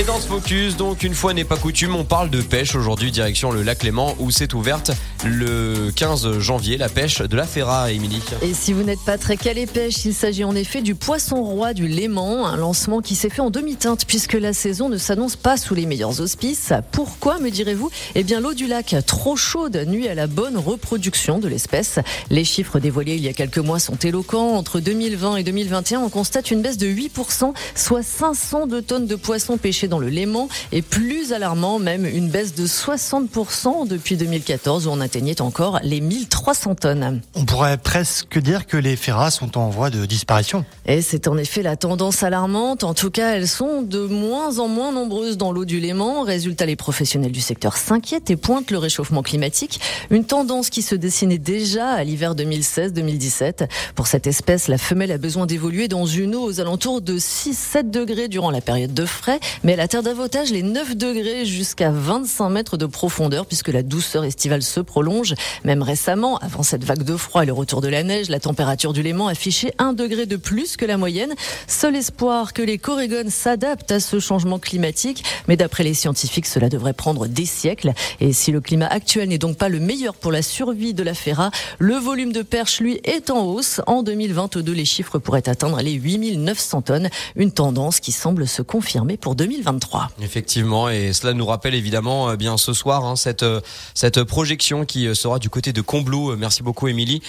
Et dans ce focus, donc une fois n'est pas coutume, on parle de pêche aujourd'hui direction le lac Léman où s'est ouverte le 15 janvier la pêche de la Ferra, Émilie. Et si vous n'êtes pas très calé pêche, il s'agit en effet du poisson roi du Léman, un lancement qui s'est fait en demi-teinte puisque la saison ne s'annonce pas sous les meilleurs auspices. Pourquoi me direz-vous? Eh bien l'eau du lac trop chaude nuit à la bonne reproduction de l'espèce. Les chiffres dévoilés il y a quelques mois sont éloquents. Entre 2020 et 2021, on constate une baisse de 8%, soit 500 de tonnes de poissons pêchés dans le Léman et plus alarmant même une baisse de 60% depuis 2014 où on atteignait encore les 1300 tonnes. On pourrait presque dire que les ferras sont en voie de disparition. Et c'est en effet la tendance alarmante. En tout cas, elles sont de moins en moins nombreuses dans l'eau du Léman. Résultat, les professionnels du secteur s'inquiètent et pointent le réchauffement climatique. Une tendance qui se dessinait déjà à l'hiver 2016-2017. Pour cette espèce, la femelle a besoin d'évoluer dans une eau aux alentours de 6-7 degrés durant la période de frais. Mais elle atteint davantage les 9 degrés jusqu'à 25 mètres de profondeur puisque la douceur estivale se prolonge. Même récemment, avant cette vague de froid et le retour de la neige, la température du Léman affichait 1 degré de plus que la moyenne. Seul espoir que les Corégones s'adaptent à ce changement climatique. Mais d'après les scientifiques, cela devrait prendre des siècles. Et si le climat actuel n'est donc pas le meilleur pour la survie de la Ferra, le volume de perche, lui, est en hausse. En 2022, les chiffres pourraient atteindre les 8900 tonnes. Une tendance qui semble se confirmer pour 2023. Effectivement, et cela nous rappelle évidemment euh, bien ce soir hein, cette euh, cette projection qui euh, sera du côté de Combloux. Merci beaucoup Émilie,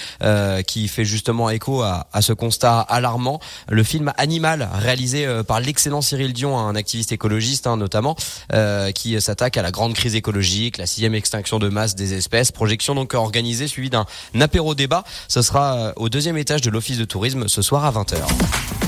qui fait justement écho à, ce constat alarmant. Le film Animal, réalisé par l'excellent Cyril Dion, un activiste écologiste hein, notamment, qui s'attaque à la grande crise écologique, la sixième extinction de masse des espèces. Projection donc organisée suivie d'un apéro débat. Ce sera au deuxième étage de l'office de tourisme ce soir à 20h.